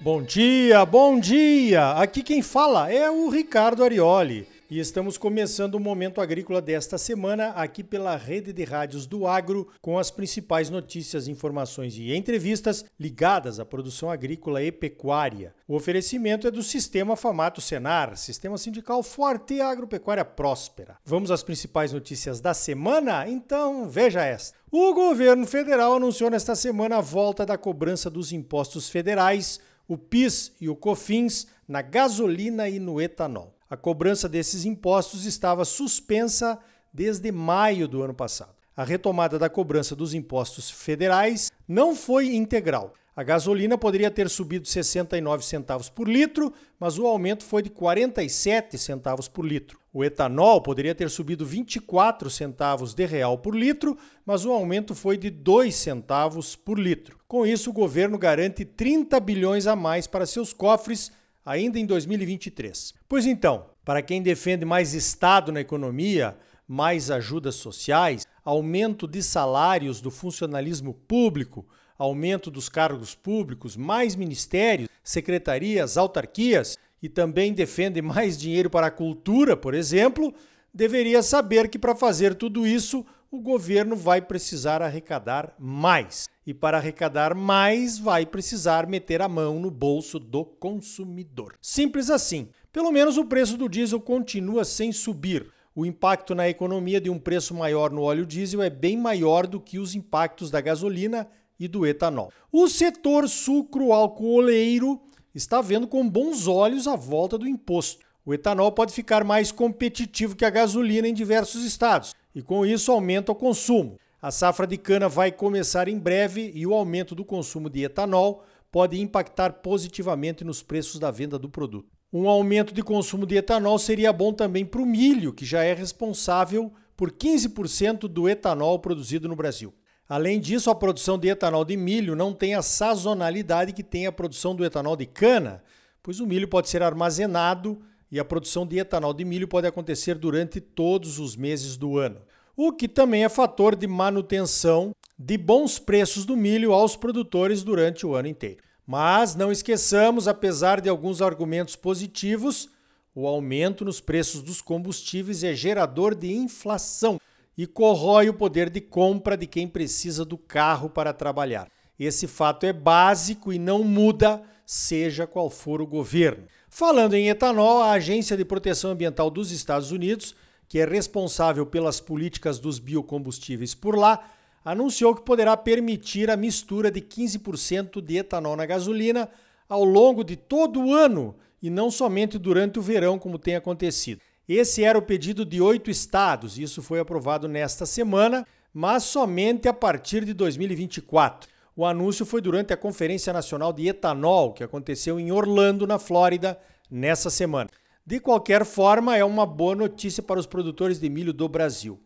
Bom dia, bom dia! Aqui quem fala é o Ricardo Arioli e estamos começando o Momento Agrícola desta semana aqui pela rede de rádios do Agro com as principais notícias, informações e entrevistas ligadas à produção agrícola e pecuária. O oferecimento é do Sistema Famato Senar, Sistema Sindical Forte e Agropecuária Próspera. Vamos às principais notícias da semana? Então veja esta. O governo federal anunciou nesta semana a volta da cobrança dos impostos federais o PIS e o COFINS na gasolina e no etanol. A cobrança desses impostos estava suspensa desde maio do ano passado. A retomada da cobrança dos impostos federais não foi integral. A gasolina poderia ter subido 69 centavos por litro, mas o aumento foi de 47 centavos por litro. O etanol poderia ter subido 24 centavos de real por litro, mas o aumento foi de 2 centavos por litro. Com isso, o governo garante 30 bilhões a mais para seus cofres ainda em 2023. Pois então, para quem defende mais Estado na economia, mais ajudas sociais, aumento de salários do funcionalismo público, aumento dos cargos públicos, mais ministérios, secretarias, autarquias e também defende mais dinheiro para a cultura, por exemplo, deveria saber que para fazer tudo isso, o governo vai precisar arrecadar mais. E para arrecadar mais, vai precisar meter a mão no bolso do consumidor. Simples assim. Pelo menos o preço do diesel continua sem subir. O impacto na economia de um preço maior no óleo diesel é bem maior do que os impactos da gasolina e do etanol. O setor sucro-alcooleiro está vendo com bons olhos a volta do imposto. O etanol pode ficar mais competitivo que a gasolina em diversos estados e, com isso, aumenta o consumo. A safra de cana vai começar em breve e o aumento do consumo de etanol pode impactar positivamente nos preços da venda do produto. Um aumento de consumo de etanol seria bom também para o milho, que já é responsável por 15% do etanol produzido no Brasil. Além disso, a produção de etanol de milho não tem a sazonalidade que tem a produção do etanol de cana, pois o milho pode ser armazenado e a produção de etanol de milho pode acontecer durante todos os meses do ano. O que também é fator de manutenção de bons preços do milho aos produtores durante o ano inteiro. Mas não esqueçamos, apesar de alguns argumentos positivos, o aumento nos preços dos combustíveis é gerador de inflação e corrói o poder de compra de quem precisa do carro para trabalhar. Esse fato é básico e não muda, seja qual for o governo. Falando em etanol, a Agência de Proteção Ambiental dos Estados Unidos, que é responsável pelas políticas dos biocombustíveis por lá, anunciou que poderá permitir a mistura de 15% de etanol na gasolina ao longo de todo o ano e não somente durante o verão, como tem acontecido. Esse era o pedido de oito estados, isso foi aprovado nesta semana, mas somente a partir de 2024. O anúncio foi durante a Conferência Nacional de Etanol, que aconteceu em Orlando, na Flórida, nessa semana. De qualquer forma, é uma boa notícia para os produtores de milho do Brasil.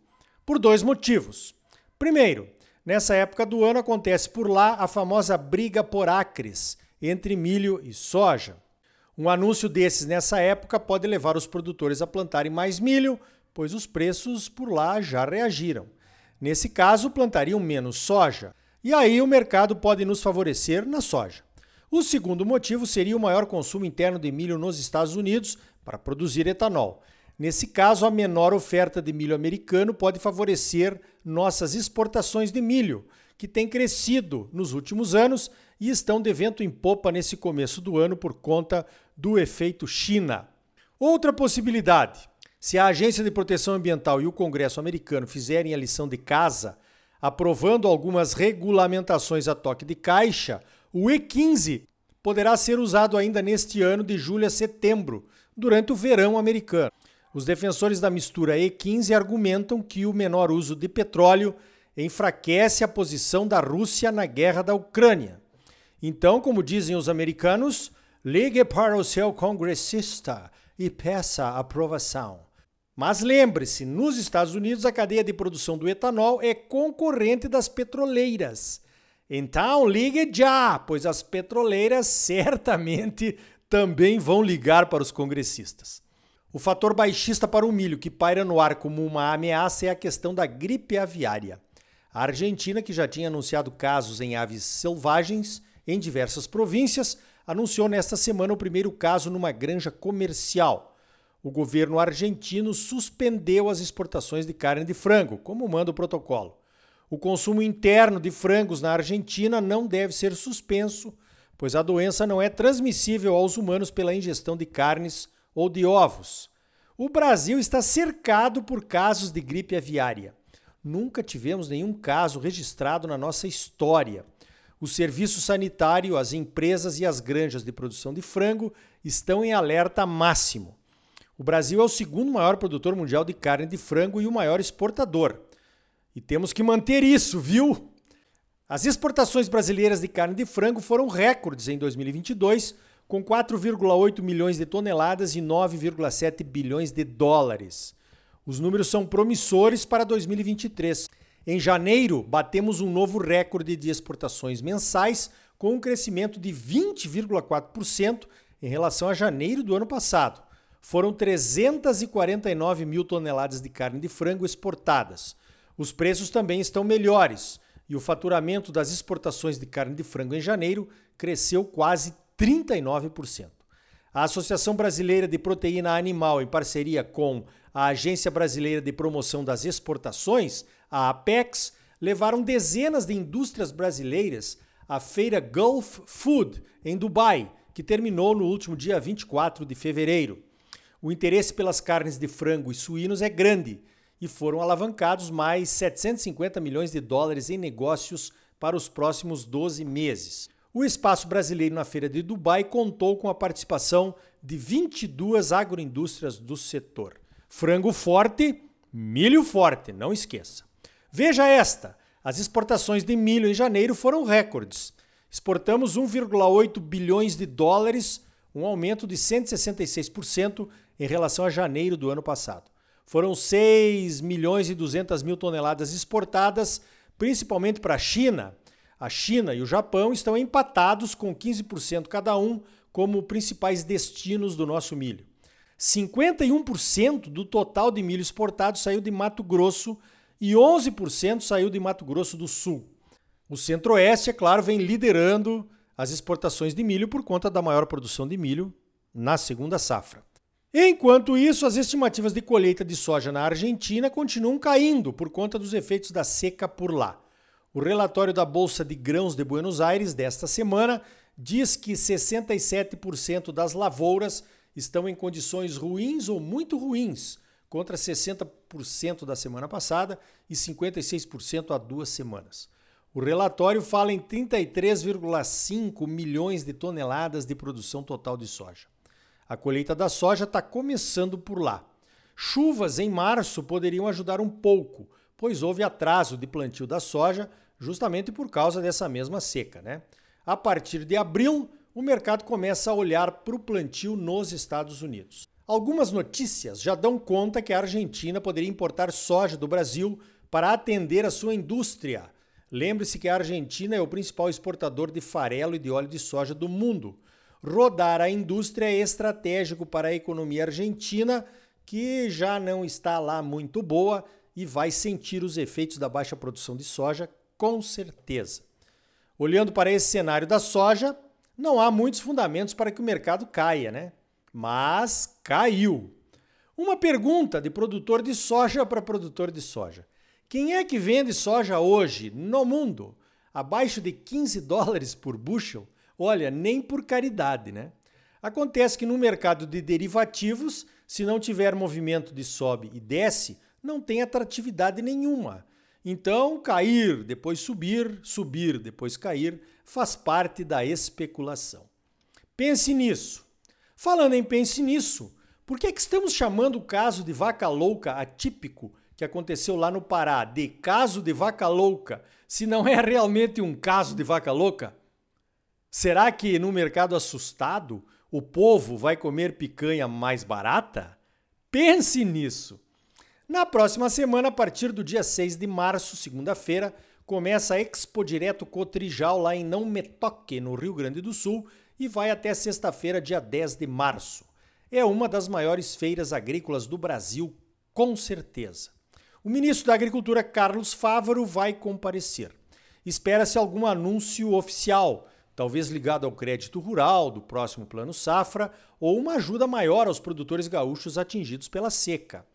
Por dois motivos. Primeiro, nessa época do ano acontece por lá a famosa briga por acres entre milho e soja. Um anúncio desses nessa época pode levar os produtores a plantarem mais milho, pois os preços por lá já reagiram. Nesse caso, plantariam menos soja. E aí o mercado pode nos favorecer na soja. O segundo motivo seria o maior consumo interno de milho nos Estados Unidos para produzir etanol. Nesse caso, a menor oferta de milho americano pode favorecer nossas exportações de milho, que têm crescido nos últimos anos e estão de vento em popa nesse começo do ano por conta do efeito China. Outra possibilidade: se a Agência de Proteção Ambiental e o Congresso americano fizerem a lição de casa, aprovando algumas regulamentações a toque de caixa, o E15 poderá ser usado ainda neste ano de julho a setembro, durante o verão americano. Os defensores da mistura E15 argumentam que o menor uso de petróleo enfraquece a posição da Rússia na guerra da Ucrânia. Então, como dizem os americanos, ligue para o seu congressista e peça aprovação. Mas lembre-se, nos Estados Unidos a cadeia de produção do etanol é concorrente das petroleiras. Então ligue já, pois as petroleiras certamente também vão ligar para os congressistas. O fator baixista para o milho que paira no ar como uma ameaça é a questão da gripe aviária. A Argentina, que já tinha anunciado casos em aves selvagens em diversas províncias, anunciou nesta semana o primeiro caso numa granja comercial. O governo argentino suspendeu as exportações de carne de frango, como manda o protocolo. O consumo interno de frangos na Argentina não deve ser suspenso, pois a doença não é transmissível aos humanos pela ingestão de carnes ou de ovos. O Brasil está cercado por casos de gripe aviária. Nunca tivemos nenhum caso registrado na nossa história. O serviço sanitário, as empresas e as granjas de produção de frango estão em alerta máximo. O Brasil é o segundo maior produtor mundial de carne de frango e o maior exportador. E temos que manter isso, viu? As exportações brasileiras de carne de frango foram recordes em 2022, com 4,8 milhões de toneladas e 9,7 bilhões de dólares. Os números são promissores para 2023. Em janeiro, batemos um novo recorde de exportações mensais, com um crescimento de 20,4% em relação a janeiro do ano passado. Foram 349 mil toneladas de carne de frango exportadas. Os preços também estão melhores e o faturamento das exportações de carne de frango em janeiro cresceu quase 39%. A Associação Brasileira de Proteína Animal, em parceria com a Agência Brasileira de Promoção das Exportações, a Apex, levaram dezenas de indústrias brasileiras à feira Gulf Food, em Dubai, que terminou no último dia 24 de fevereiro. O interesse pelas carnes de frango e suínos é grande e foram alavancados mais 750 milhões de dólares em negócios para os próximos 12 meses. O espaço brasileiro na feira de Dubai contou com a participação de 22 agroindústrias do setor. Frango forte, milho forte, não esqueça. Veja esta: as exportações de milho em janeiro foram recordes. Exportamos 1,8 bilhões de dólares, um aumento de 166% em relação a janeiro do ano passado. Foram 6 milhões e 200 mil toneladas exportadas, principalmente para a China, a China e o Japão estão empatados com 15% cada um como principais destinos do nosso milho. 51% do total de milho exportado saiu de Mato Grosso e 11% saiu de Mato Grosso do Sul. O Centro-Oeste, é claro, vem liderando as exportações de milho por conta da maior produção de milho na segunda safra. Enquanto isso, as estimativas de colheita de soja na Argentina continuam caindo por conta dos efeitos da seca por lá. O relatório da Bolsa de Grãos de Buenos Aires desta semana diz que 67% das lavouras estão em condições ruins ou muito ruins, contra 60% da semana passada e 56% há duas semanas. O relatório fala em 33,5 milhões de toneladas de produção total de soja. A colheita da soja está começando por lá. Chuvas em março poderiam ajudar um pouco, pois houve atraso de plantio da soja justamente por causa dessa mesma seca. Né? A partir de abril, o mercado começa a olhar para o plantio nos Estados Unidos. Algumas notícias já dão conta que a Argentina poderia importar soja do Brasil para atender a sua indústria. Lembre-se que a Argentina é o principal exportador de farelo e de óleo de soja do mundo. Rodar a indústria é estratégico para a economia argentina, que já não está lá muito boa e vai sentir os efeitos da baixa produção de soja com certeza. Olhando para esse cenário da soja, não há muitos fundamentos para que o mercado caia, né? Mas caiu. Uma pergunta de produtor de soja para produtor de soja. Quem é que vende soja hoje no mundo abaixo de 15 dólares por bushel? Olha, nem por caridade, né? Acontece que no mercado de derivativos, se não tiver movimento de sobe e desce, não tem atratividade nenhuma. Então, cair, depois subir, subir, depois cair, faz parte da especulação. Pense nisso. Falando em pense nisso, por que, é que estamos chamando o caso de vaca louca atípico que aconteceu lá no Pará de caso de vaca louca, se não é realmente um caso de vaca louca? Será que no mercado assustado o povo vai comer picanha mais barata? Pense nisso. Na próxima semana, a partir do dia 6 de março, segunda-feira, começa a Expo Direto Cotrijal lá em Não Metoque, no Rio Grande do Sul, e vai até sexta-feira, dia 10 de março. é uma das maiores feiras agrícolas do Brasil, com certeza. O ministro da Agricultura, Carlos Fávaro, vai comparecer. Espera-se algum anúncio oficial, talvez ligado ao crédito rural do próximo Plano Safra ou uma ajuda maior aos produtores gaúchos atingidos pela seca.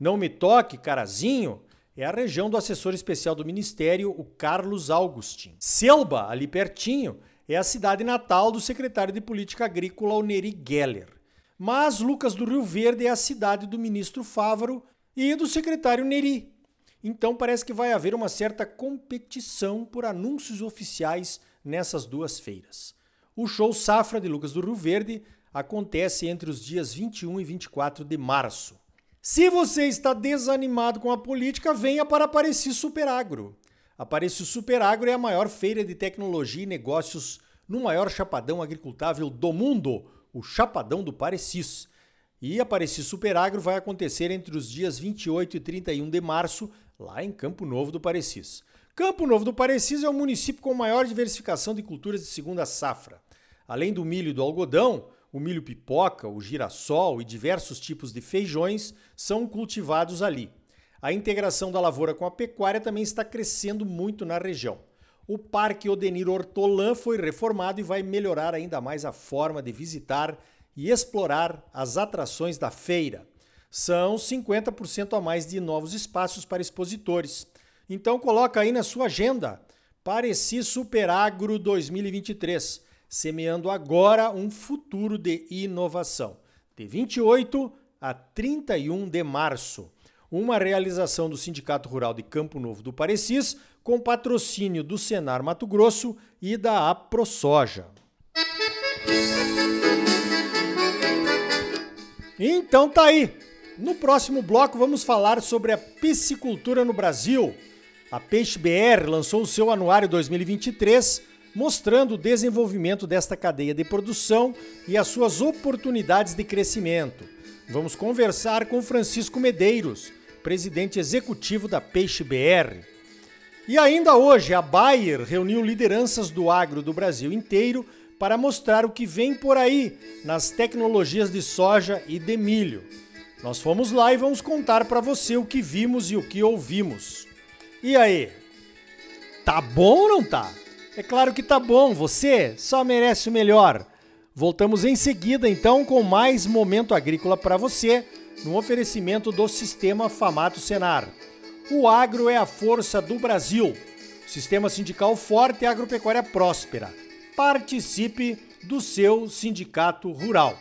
Não me toque, carazinho, é a região do assessor especial do Ministério, o Carlos Augustin. Selba, ali pertinho, é a cidade natal do secretário de Política Agrícola, o Neri Geller. Mas Lucas do Rio Verde é a cidade do ministro Fávaro e do secretário Neri. Então parece que vai haver uma certa competição por anúncios oficiais nessas duas feiras. O show Safra de Lucas do Rio Verde acontece entre os dias 21 e 24 de março. Se você está desanimado com a política, venha para Apareci Superagro. Apareci Superagro é a maior feira de tecnologia e negócios no maior chapadão agricultável do mundo, o Chapadão do Parecis. E Apareci Superagro vai acontecer entre os dias 28 e 31 de março, lá em Campo Novo do Parecis. Campo Novo do Parecis é o município com maior diversificação de culturas de segunda safra. Além do milho e do algodão, o milho pipoca, o girassol e diversos tipos de feijões são cultivados ali. A integração da lavoura com a pecuária também está crescendo muito na região. O Parque Odenir Hortolã foi reformado e vai melhorar ainda mais a forma de visitar e explorar as atrações da feira. São 50% a mais de novos espaços para expositores. Então coloca aí na sua agenda Pareci Superagro 2023 semeando agora um futuro de inovação. De 28 a 31 de março. Uma realização do Sindicato Rural de Campo Novo do Parecis, com patrocínio do Senar Mato Grosso e da AproSoja. Então tá aí. No próximo bloco vamos falar sobre a piscicultura no Brasil. A Peixe BR lançou o seu anuário 2023 mostrando o desenvolvimento desta cadeia de produção e as suas oportunidades de crescimento. Vamos conversar com Francisco Medeiros, presidente executivo da Peixe BR. E ainda hoje, a Bayer reuniu lideranças do agro do Brasil inteiro para mostrar o que vem por aí nas tecnologias de soja e de milho. Nós fomos lá e vamos contar para você o que vimos e o que ouvimos. E aí? Tá bom ou não tá? É claro que tá bom, você só merece o melhor. Voltamos em seguida então com mais momento agrícola para você, no oferecimento do Sistema Famato Senar. O agro é a força do Brasil. Sistema sindical forte e agropecuária próspera. Participe do seu sindicato rural.